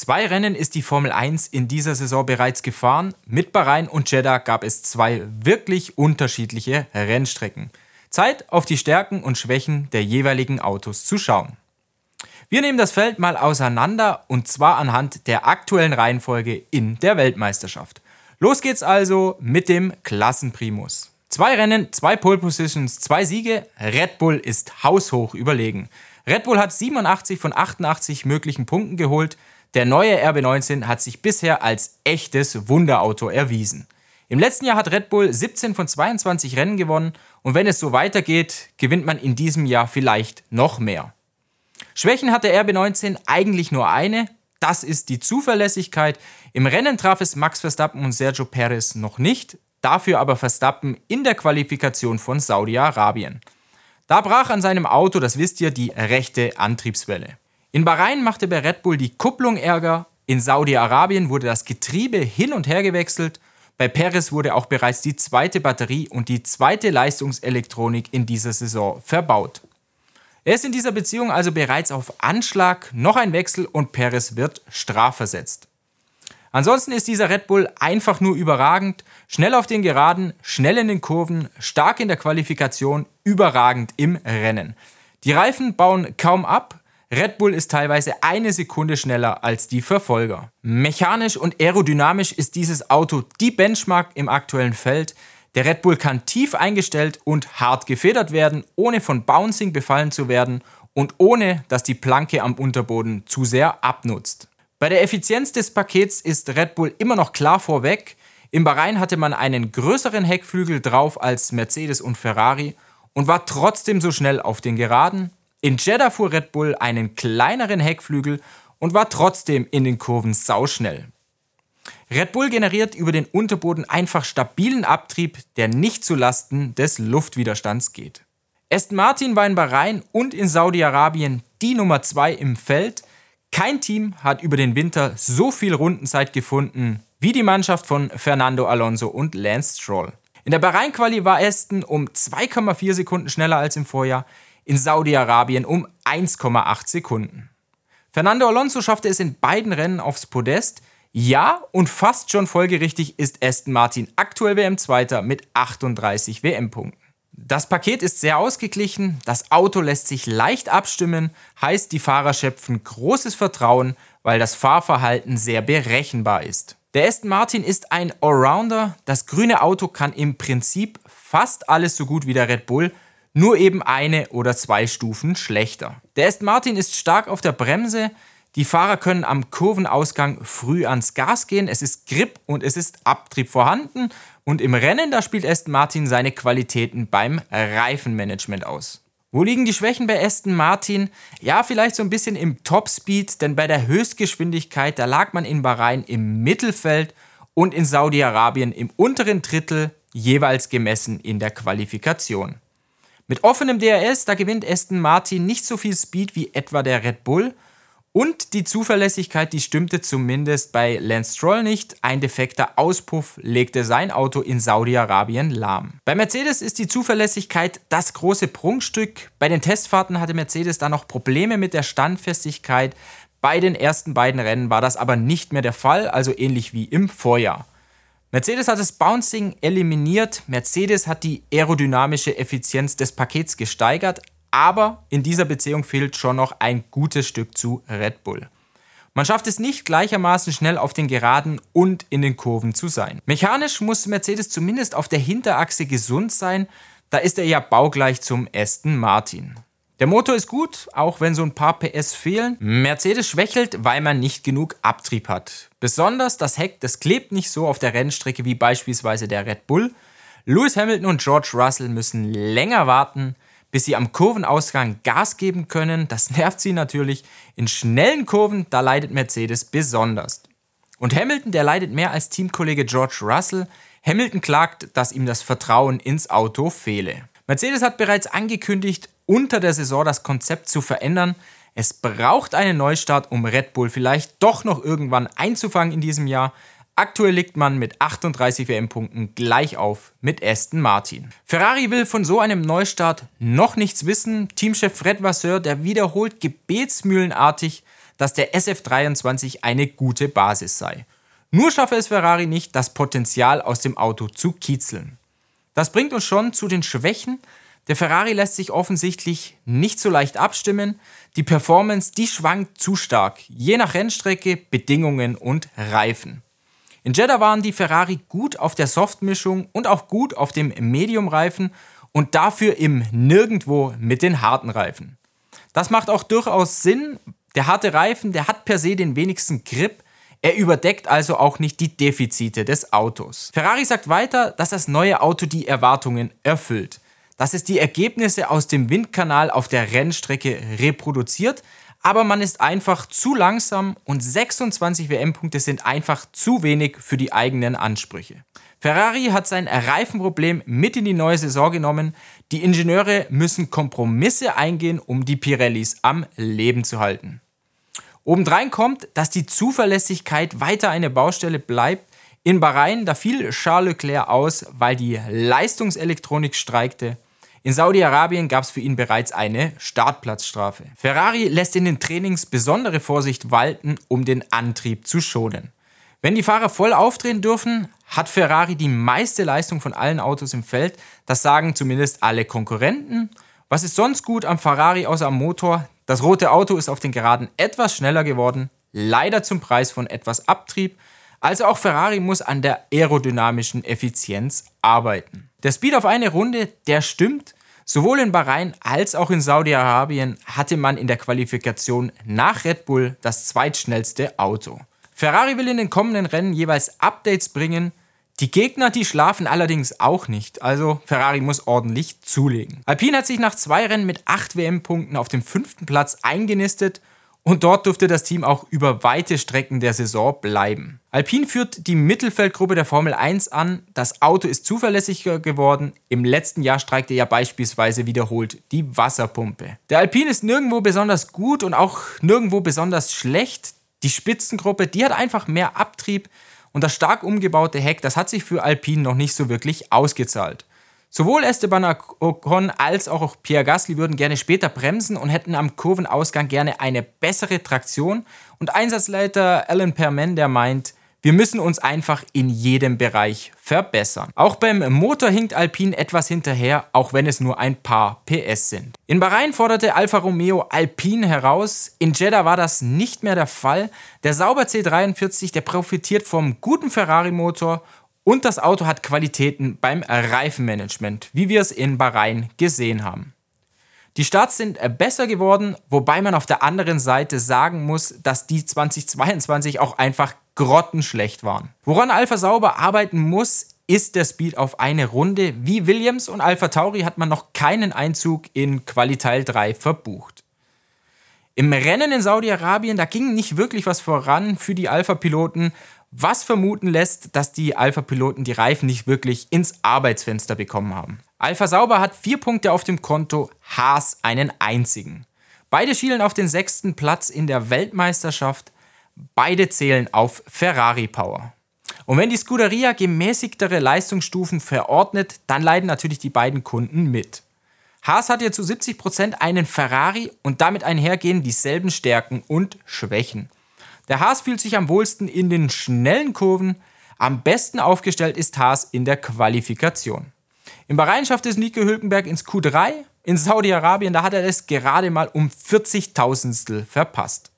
Zwei Rennen ist die Formel 1 in dieser Saison bereits gefahren. Mit Bahrain und Jeddah gab es zwei wirklich unterschiedliche Rennstrecken. Zeit, auf die Stärken und Schwächen der jeweiligen Autos zu schauen. Wir nehmen das Feld mal auseinander und zwar anhand der aktuellen Reihenfolge in der Weltmeisterschaft. Los geht's also mit dem Klassenprimus. Zwei Rennen, zwei Pole Positions, zwei Siege. Red Bull ist haushoch überlegen. Red Bull hat 87 von 88 möglichen Punkten geholt. Der neue RB19 hat sich bisher als echtes Wunderauto erwiesen. Im letzten Jahr hat Red Bull 17 von 22 Rennen gewonnen und wenn es so weitergeht, gewinnt man in diesem Jahr vielleicht noch mehr. Schwächen hat der RB19 eigentlich nur eine, das ist die Zuverlässigkeit. Im Rennen traf es Max Verstappen und Sergio Perez noch nicht, dafür aber Verstappen in der Qualifikation von Saudi-Arabien. Da brach an seinem Auto, das wisst ihr, die rechte Antriebswelle. In Bahrain machte bei Red Bull die Kupplung Ärger, in Saudi-Arabien wurde das Getriebe hin und her gewechselt, bei Perez wurde auch bereits die zweite Batterie und die zweite Leistungselektronik in dieser Saison verbaut. Er ist in dieser Beziehung also bereits auf Anschlag, noch ein Wechsel und Perez wird strafversetzt. Ansonsten ist dieser Red Bull einfach nur überragend, schnell auf den Geraden, schnell in den Kurven, stark in der Qualifikation, überragend im Rennen. Die Reifen bauen kaum ab, Red Bull ist teilweise eine Sekunde schneller als die Verfolger. Mechanisch und aerodynamisch ist dieses Auto die Benchmark im aktuellen Feld. Der Red Bull kann tief eingestellt und hart gefedert werden, ohne von Bouncing befallen zu werden und ohne dass die Planke am Unterboden zu sehr abnutzt. Bei der Effizienz des Pakets ist Red Bull immer noch klar vorweg. Im Bahrain hatte man einen größeren Heckflügel drauf als Mercedes und Ferrari und war trotzdem so schnell auf den Geraden. In Jeddah fuhr Red Bull einen kleineren Heckflügel und war trotzdem in den Kurven sauschnell. Red Bull generiert über den Unterboden einfach stabilen Abtrieb, der nicht zu Lasten des Luftwiderstands geht. Aston Martin war in Bahrain und in Saudi-Arabien die Nummer 2 im Feld. Kein Team hat über den Winter so viel Rundenzeit gefunden wie die Mannschaft von Fernando Alonso und Lance Stroll. In der Bahrain-Quali war Aston um 2,4 Sekunden schneller als im Vorjahr, in Saudi-Arabien um 1,8 Sekunden. Fernando Alonso schaffte es in beiden Rennen aufs Podest, ja, und fast schon folgerichtig ist Aston Martin aktuell WM-Zweiter mit 38 WM-Punkten. Das Paket ist sehr ausgeglichen, das Auto lässt sich leicht abstimmen, heißt die Fahrer schöpfen großes Vertrauen, weil das Fahrverhalten sehr berechenbar ist. Der Aston Martin ist ein Allrounder, das grüne Auto kann im Prinzip fast alles so gut wie der Red Bull, nur eben eine oder zwei Stufen schlechter. Der Aston Martin ist stark auf der Bremse, die Fahrer können am Kurvenausgang früh ans Gas gehen. Es ist Grip und es ist Abtrieb vorhanden. Und im Rennen, da spielt Aston Martin seine Qualitäten beim Reifenmanagement aus. Wo liegen die Schwächen bei Aston Martin? Ja, vielleicht so ein bisschen im Topspeed, denn bei der Höchstgeschwindigkeit, da lag man in Bahrain im Mittelfeld und in Saudi-Arabien im unteren Drittel, jeweils gemessen in der Qualifikation. Mit offenem DRS, da gewinnt Aston Martin nicht so viel Speed wie etwa der Red Bull und die Zuverlässigkeit, die stimmte zumindest bei Lance Stroll nicht. Ein defekter Auspuff legte sein Auto in Saudi-Arabien lahm. Bei Mercedes ist die Zuverlässigkeit das große Prunkstück. Bei den Testfahrten hatte Mercedes da noch Probleme mit der Standfestigkeit. Bei den ersten beiden Rennen war das aber nicht mehr der Fall, also ähnlich wie im Vorjahr. Mercedes hat das Bouncing eliminiert, Mercedes hat die aerodynamische Effizienz des Pakets gesteigert, aber in dieser Beziehung fehlt schon noch ein gutes Stück zu Red Bull. Man schafft es nicht gleichermaßen schnell auf den Geraden und in den Kurven zu sein. Mechanisch muss Mercedes zumindest auf der Hinterachse gesund sein, da ist er ja baugleich zum Aston Martin. Der Motor ist gut, auch wenn so ein paar PS fehlen. Mercedes schwächelt, weil man nicht genug Abtrieb hat. Besonders das Heck, das klebt nicht so auf der Rennstrecke wie beispielsweise der Red Bull. Lewis Hamilton und George Russell müssen länger warten, bis sie am Kurvenausgang Gas geben können. Das nervt sie natürlich. In schnellen Kurven, da leidet Mercedes besonders. Und Hamilton, der leidet mehr als Teamkollege George Russell. Hamilton klagt, dass ihm das Vertrauen ins Auto fehle. Mercedes hat bereits angekündigt, unter der Saison das Konzept zu verändern. Es braucht einen Neustart, um Red Bull vielleicht doch noch irgendwann einzufangen in diesem Jahr. Aktuell liegt man mit 38 WM-Punkten gleich auf mit Aston Martin. Ferrari will von so einem Neustart noch nichts wissen. Teamchef Fred Vasseur, der wiederholt gebetsmühlenartig, dass der SF23 eine gute Basis sei. Nur schaffe es Ferrari nicht, das Potenzial aus dem Auto zu kitzeln. Das bringt uns schon zu den Schwächen. Der Ferrari lässt sich offensichtlich nicht so leicht abstimmen. Die Performance, die schwankt zu stark, je nach Rennstrecke, Bedingungen und Reifen. In Jeddah waren die Ferrari gut auf der Softmischung und auch gut auf dem Medium-Reifen und dafür im Nirgendwo mit den harten Reifen. Das macht auch durchaus Sinn. Der harte Reifen, der hat per se den wenigsten Grip. Er überdeckt also auch nicht die Defizite des Autos. Ferrari sagt weiter, dass das neue Auto die Erwartungen erfüllt. Dass es die Ergebnisse aus dem Windkanal auf der Rennstrecke reproduziert, aber man ist einfach zu langsam und 26 WM-Punkte sind einfach zu wenig für die eigenen Ansprüche. Ferrari hat sein Reifenproblem mit in die neue Saison genommen. Die Ingenieure müssen Kompromisse eingehen, um die Pirellis am Leben zu halten. Obendrein kommt, dass die Zuverlässigkeit weiter eine Baustelle bleibt. In Bahrain, da fiel Charles Leclerc aus, weil die Leistungselektronik streikte. In Saudi-Arabien gab es für ihn bereits eine Startplatzstrafe. Ferrari lässt in den Trainings besondere Vorsicht walten, um den Antrieb zu schonen. Wenn die Fahrer voll aufdrehen dürfen, hat Ferrari die meiste Leistung von allen Autos im Feld. Das sagen zumindest alle Konkurrenten. Was ist sonst gut am Ferrari außer am Motor? Das rote Auto ist auf den Geraden etwas schneller geworden, leider zum Preis von etwas Abtrieb. Also auch Ferrari muss an der aerodynamischen Effizienz arbeiten. Der Speed auf eine Runde, der stimmt. Sowohl in Bahrain als auch in Saudi-Arabien hatte man in der Qualifikation nach Red Bull das zweitschnellste Auto. Ferrari will in den kommenden Rennen jeweils Updates bringen. Die Gegner, die schlafen allerdings auch nicht, also Ferrari muss ordentlich zulegen. Alpine hat sich nach zwei Rennen mit 8 WM-Punkten auf dem fünften Platz eingenistet und dort durfte das Team auch über weite Strecken der Saison bleiben. Alpine führt die Mittelfeldgruppe der Formel 1 an, das Auto ist zuverlässiger geworden, im letzten Jahr streikte ja beispielsweise wiederholt die Wasserpumpe. Der Alpine ist nirgendwo besonders gut und auch nirgendwo besonders schlecht, die Spitzengruppe, die hat einfach mehr Abtrieb und das stark umgebaute Heck, das hat sich für Alpine noch nicht so wirklich ausgezahlt. Sowohl Esteban Ocon als auch Pierre Gasly würden gerne später bremsen und hätten am Kurvenausgang gerne eine bessere Traktion. Und Einsatzleiter Alan Perman, der meint, wir müssen uns einfach in jedem Bereich verbessern. Auch beim Motor hinkt Alpine etwas hinterher, auch wenn es nur ein paar PS sind. In Bahrain forderte Alfa Romeo Alpine heraus. In Jeddah war das nicht mehr der Fall. Der Sauber C43, der profitiert vom guten Ferrari-Motor und das Auto hat Qualitäten beim Reifenmanagement, wie wir es in Bahrain gesehen haben. Die Starts sind besser geworden, wobei man auf der anderen Seite sagen muss, dass die 2022 auch einfach grottenschlecht waren. Woran Alpha Sauber arbeiten muss, ist der Speed auf eine Runde. Wie Williams und Alpha Tauri hat man noch keinen Einzug in Quali-Teil 3 verbucht. Im Rennen in Saudi-Arabien, da ging nicht wirklich was voran für die Alpha-Piloten, was vermuten lässt, dass die Alpha-Piloten die Reifen nicht wirklich ins Arbeitsfenster bekommen haben. Alpha Sauber hat vier Punkte auf dem Konto, Haas einen einzigen. Beide schielen auf den sechsten Platz in der Weltmeisterschaft. Beide zählen auf Ferrari Power. Und wenn die Scuderia gemäßigtere Leistungsstufen verordnet, dann leiden natürlich die beiden Kunden mit. Haas hat ja zu 70% einen Ferrari und damit einhergehen dieselben Stärken und Schwächen. Der Haas fühlt sich am wohlsten in den schnellen Kurven, am besten aufgestellt ist Haas in der Qualifikation. Im Bahrain schafft es Nico Hülkenberg ins Q3, in Saudi-Arabien, da hat er es gerade mal um 40.000stel verpasst.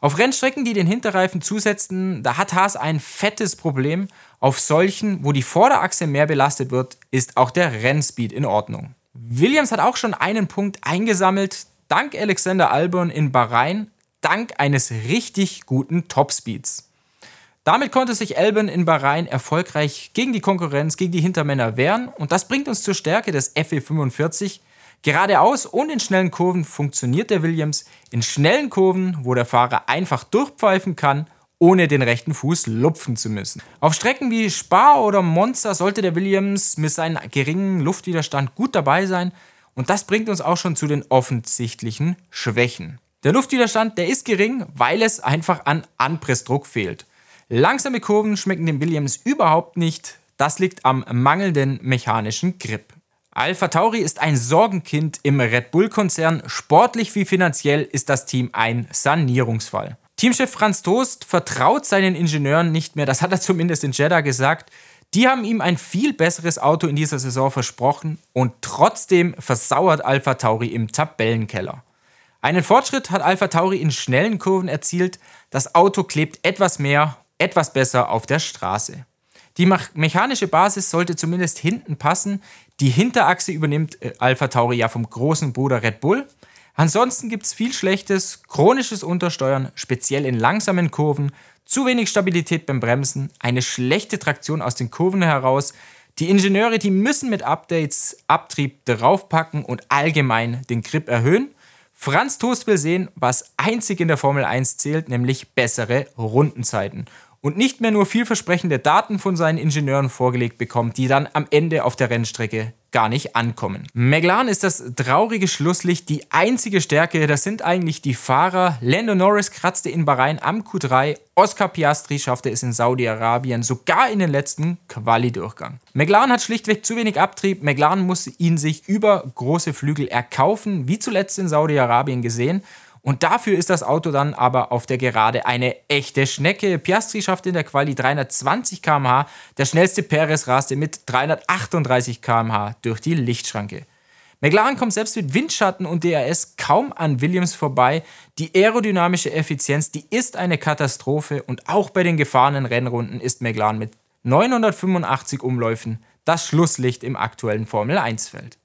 Auf Rennstrecken, die den Hinterreifen zusetzen, da hat Haas ein fettes Problem. Auf solchen, wo die Vorderachse mehr belastet wird, ist auch der Rennspeed in Ordnung. Williams hat auch schon einen Punkt eingesammelt, dank Alexander Albon in Bahrain, dank eines richtig guten Topspeeds. Damit konnte sich Albon in Bahrain erfolgreich gegen die Konkurrenz, gegen die Hintermänner wehren und das bringt uns zur Stärke des FE45, Geradeaus und in schnellen Kurven funktioniert der Williams. In schnellen Kurven, wo der Fahrer einfach durchpfeifen kann, ohne den rechten Fuß lupfen zu müssen. Auf Strecken wie Spa oder Monza sollte der Williams mit seinem geringen Luftwiderstand gut dabei sein. Und das bringt uns auch schon zu den offensichtlichen Schwächen. Der Luftwiderstand, der ist gering, weil es einfach an Anpressdruck fehlt. Langsame Kurven schmecken dem Williams überhaupt nicht. Das liegt am mangelnden mechanischen Grip. Alpha Tauri ist ein Sorgenkind im Red Bull-Konzern. Sportlich wie finanziell ist das Team ein Sanierungsfall. Teamchef Franz Toast vertraut seinen Ingenieuren nicht mehr, das hat er zumindest in Jeddah gesagt. Die haben ihm ein viel besseres Auto in dieser Saison versprochen und trotzdem versauert Alpha Tauri im Tabellenkeller. Einen Fortschritt hat Alpha Tauri in schnellen Kurven erzielt, das Auto klebt etwas mehr, etwas besser auf der Straße. Die mechanische Basis sollte zumindest hinten passen. Die Hinterachse übernimmt äh, Alpha Tauri ja vom großen Bruder Red Bull. Ansonsten gibt es viel Schlechtes, chronisches Untersteuern, speziell in langsamen Kurven, zu wenig Stabilität beim Bremsen, eine schlechte Traktion aus den Kurven heraus. Die Ingenieure, die müssen mit Updates Abtrieb draufpacken und allgemein den Grip erhöhen. Franz Toast will sehen, was einzig in der Formel 1 zählt, nämlich bessere Rundenzeiten und nicht mehr nur vielversprechende Daten von seinen Ingenieuren vorgelegt bekommt, die dann am Ende auf der Rennstrecke gar nicht ankommen. McLaren ist das traurige Schlusslicht, die einzige Stärke, das sind eigentlich die Fahrer. Lando Norris kratzte in Bahrain am Q3, Oscar Piastri schaffte es in Saudi-Arabien sogar in den letzten Quali-Durchgang. McLaren hat schlichtweg zu wenig Abtrieb, McLaren muss ihn sich über große Flügel erkaufen, wie zuletzt in Saudi-Arabien gesehen. Und dafür ist das Auto dann aber auf der Gerade eine echte Schnecke. Piastri schaffte in der Quali 320 km/h, der schnellste Perez raste mit 338 km/h durch die Lichtschranke. McLaren kommt selbst mit Windschatten und DRS kaum an Williams vorbei. Die aerodynamische Effizienz, die ist eine Katastrophe und auch bei den gefahrenen Rennrunden ist McLaren mit 985 Umläufen das Schlusslicht im aktuellen Formel 1-Feld.